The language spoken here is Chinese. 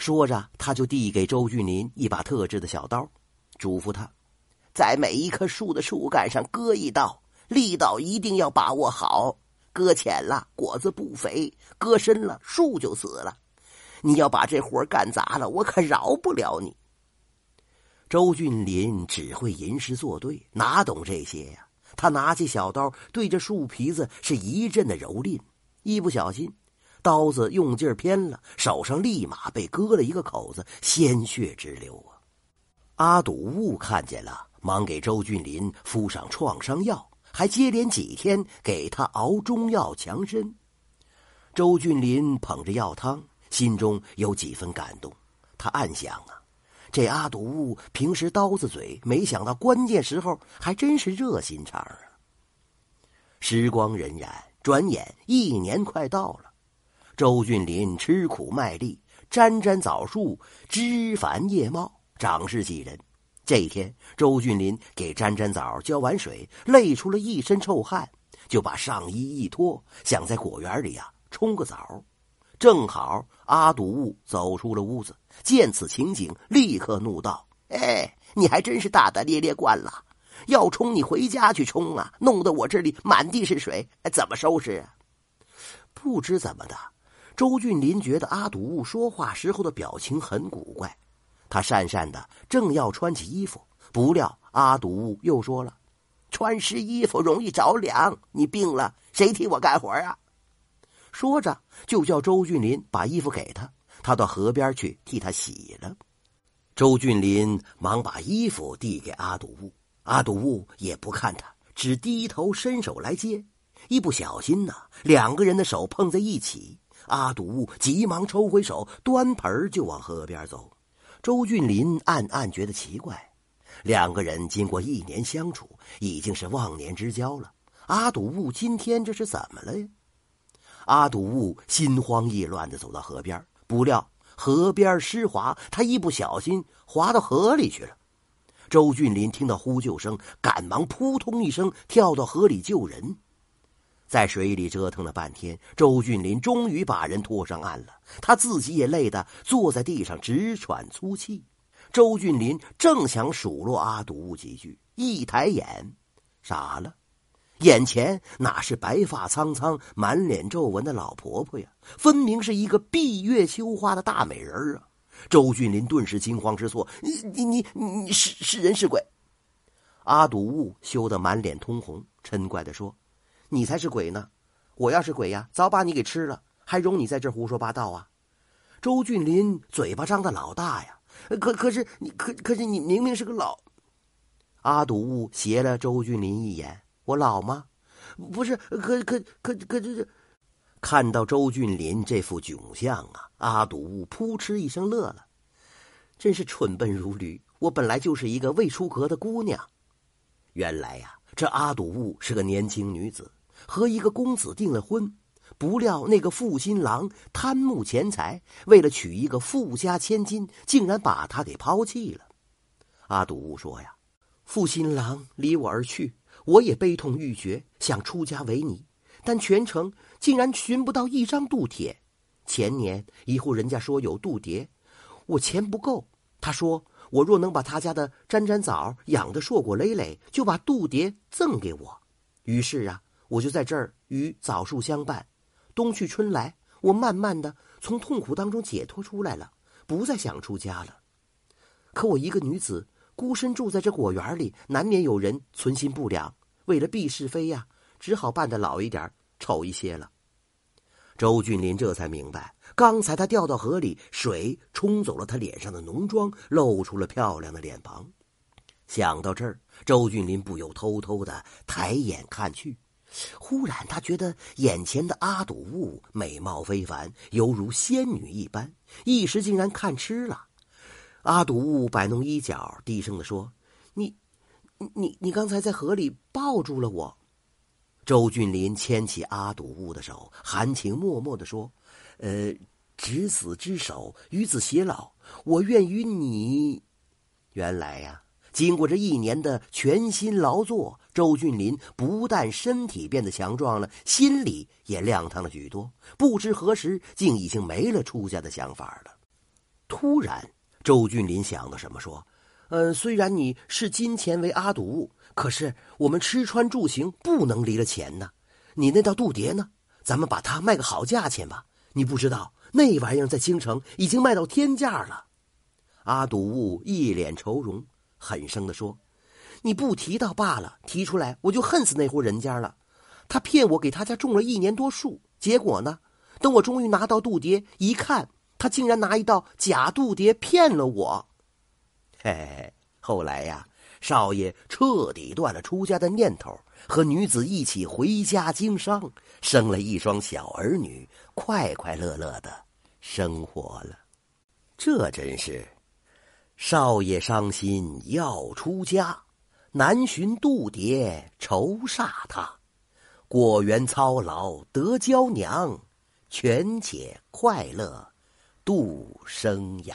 说着，他就递给周俊林一把特制的小刀，嘱咐他，在每一棵树的树干上割一刀，力道一定要把握好。割浅了，果子不肥；割深了，树就死了。你要把这活干砸了，我可饶不了你。周俊林只会吟诗作对，哪懂这些呀？他拿起小刀，对着树皮子是一阵的蹂躏，一不小心。刀子用劲偏了，手上立马被割了一个口子，鲜血直流啊！阿堵物看见了，忙给周俊林敷上创伤药，还接连几天给他熬中药强身。周俊林捧着药汤，心中有几分感动。他暗想啊，这阿堵物平时刀子嘴，没想到关键时候还真是热心肠啊！时光荏苒，转眼一年快到了。周俊林吃苦卖力，沾沾枣树，枝繁叶茂，长势喜人。这一天，周俊林给沾沾枣浇完水，累出了一身臭汗，就把上衣一脱，想在果园里呀冲个澡。正好阿堵物走出了屋子，见此情景，立刻怒道：“哎，你还真是大大咧咧惯了！要冲你回家去冲啊，弄得我这里满地是水，怎么收拾啊？”不知怎么的。周俊林觉得阿堵物说话时候的表情很古怪，他讪讪的正要穿起衣服，不料阿堵物又说了：“穿湿衣服容易着凉，你病了谁替我干活啊？”说着就叫周俊林把衣服给他，他到河边去替他洗了。周俊林忙把衣服递给阿堵物，阿堵物也不看他，只低头伸手来接，一不小心呢，两个人的手碰在一起。阿堵急忙抽回手，端盆就往河边走。周俊林暗暗觉得奇怪，两个人经过一年相处，已经是忘年之交了。阿堵物今天这是怎么了呀？阿堵物心慌意乱的走到河边，不料河边湿滑，他一不小心滑到河里去了。周俊林听到呼救声，赶忙扑通一声跳到河里救人。在水里折腾了半天，周俊林终于把人拖上岸了。他自己也累得坐在地上直喘粗气。周俊林正想数落阿堵几句，一抬眼，傻了，眼前哪是白发苍苍、满脸皱纹的老婆婆呀？分明是一个闭月羞花的大美人啊！周俊林顿时惊慌失措：“你你你你是是人是鬼？”阿堵物羞得满脸通红，嗔怪地说。你才是鬼呢！我要是鬼呀，早把你给吃了，还容你在这胡说八道啊？周俊林嘴巴张的老大呀，可可是你可可是你明明是个老……阿堵物斜了周俊林一眼，我老吗？不是，可可可可这这……看到周俊林这副窘相啊，阿堵物扑哧一声乐了，真是蠢笨如驴！我本来就是一个未出阁的姑娘，原来呀，这阿堵物是个年轻女子。和一个公子订了婚，不料那个负心郎贪慕钱财，为了娶一个富家千金，竟然把他给抛弃了。阿堵说：“呀，负心郎离我而去，我也悲痛欲绝，想出家为尼，但全城竟然寻不到一张度帖。前年一户人家说有度牒，我钱不够，他说我若能把他家的沾沾枣养得硕果累累，就把度牒赠给我。于是啊。”我就在这儿与枣树相伴，冬去春来，我慢慢的从痛苦当中解脱出来了，不再想出家了。可我一个女子孤身住在这果园里，难免有人存心不良。为了避是非呀，只好扮得老一点、丑一些了。周俊林这才明白，刚才他掉到河里，水冲走了他脸上的浓妆，露出了漂亮的脸庞。想到这儿，周俊林不由偷偷的抬眼看去。忽然，他觉得眼前的阿堵物美貌非凡，犹如仙女一般，一时竟然看痴了。阿堵物摆弄衣角，低声的说：“你，你，你刚才在河里抱住了我。”周俊林牵起阿堵物的手，含情脉脉的说：“呃，执子之手，与子偕老，我愿与你。”原来呀。经过这一年的全心劳作，周俊林不但身体变得强壮了，心里也亮堂了许多。不知何时，竟已经没了出家的想法了。突然，周俊林想到什么，说：“嗯，虽然你视金钱为阿堵物，可是我们吃穿住行不能离了钱呢。你那道度牒呢？咱们把它卖个好价钱吧。你不知道那玩意儿在京城已经卖到天价了。”阿堵物一脸愁容，狠声的说：“你不提倒罢了，提出来我就恨死那户人家了。他骗我给他家种了一年多树，结果呢，等我终于拿到度牒一看，他竟然拿一道假度牒骗了我。嘿嘿，后来呀，少爷彻底断了出家的念头，和女子一起回家经商，生了一双小儿女，快快乐乐的生活了。这真是。”少爷伤心要出家，难寻度蝶愁煞他。果园操劳得娇娘，全且快乐度生涯。